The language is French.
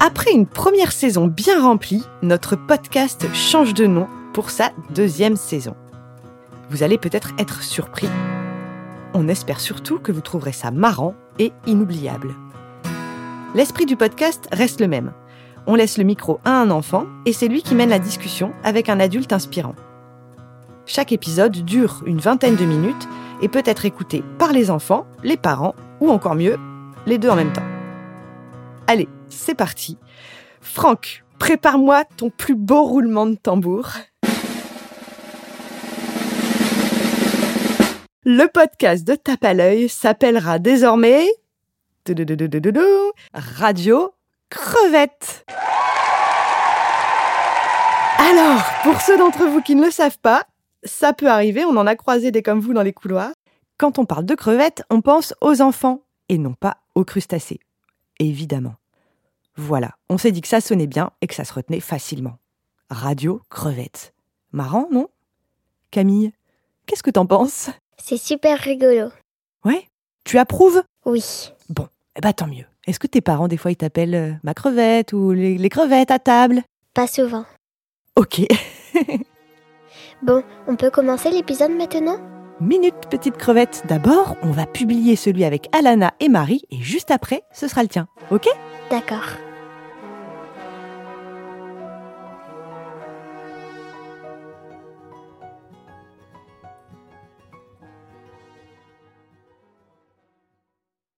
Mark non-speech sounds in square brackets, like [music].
Après une première saison bien remplie, notre podcast change de nom pour sa deuxième saison. Vous allez peut-être être surpris. On espère surtout que vous trouverez ça marrant et inoubliable. L'esprit du podcast reste le même. On laisse le micro à un enfant et c'est lui qui mène la discussion avec un adulte inspirant. Chaque épisode dure une vingtaine de minutes et peut être écouté par les enfants, les parents ou encore mieux, les deux en même temps. Allez, c'est parti. Franck, prépare-moi ton plus beau roulement de tambour. Le podcast de Tape à l'œil s'appellera désormais Radio Crevette. Alors, pour ceux d'entre vous qui ne le savent pas, ça peut arriver, on en a croisé des comme vous dans les couloirs. Quand on parle de crevettes, on pense aux enfants et non pas aux crustacés. Évidemment. Voilà, on s'est dit que ça sonnait bien et que ça se retenait facilement. Radio crevette. Marrant, non? Camille, qu'est-ce que t'en penses? C'est super rigolo. Ouais? Tu approuves? Oui. Bon, eh ben tant mieux. Est-ce que tes parents, des fois, ils t'appellent euh, ma crevette ou les, les crevettes à table? Pas souvent. Ok. [laughs] Bon, on peut commencer l'épisode maintenant? Minute petite crevette. D'abord, on va publier celui avec Alana et Marie et juste après, ce sera le tien. Ok? D'accord.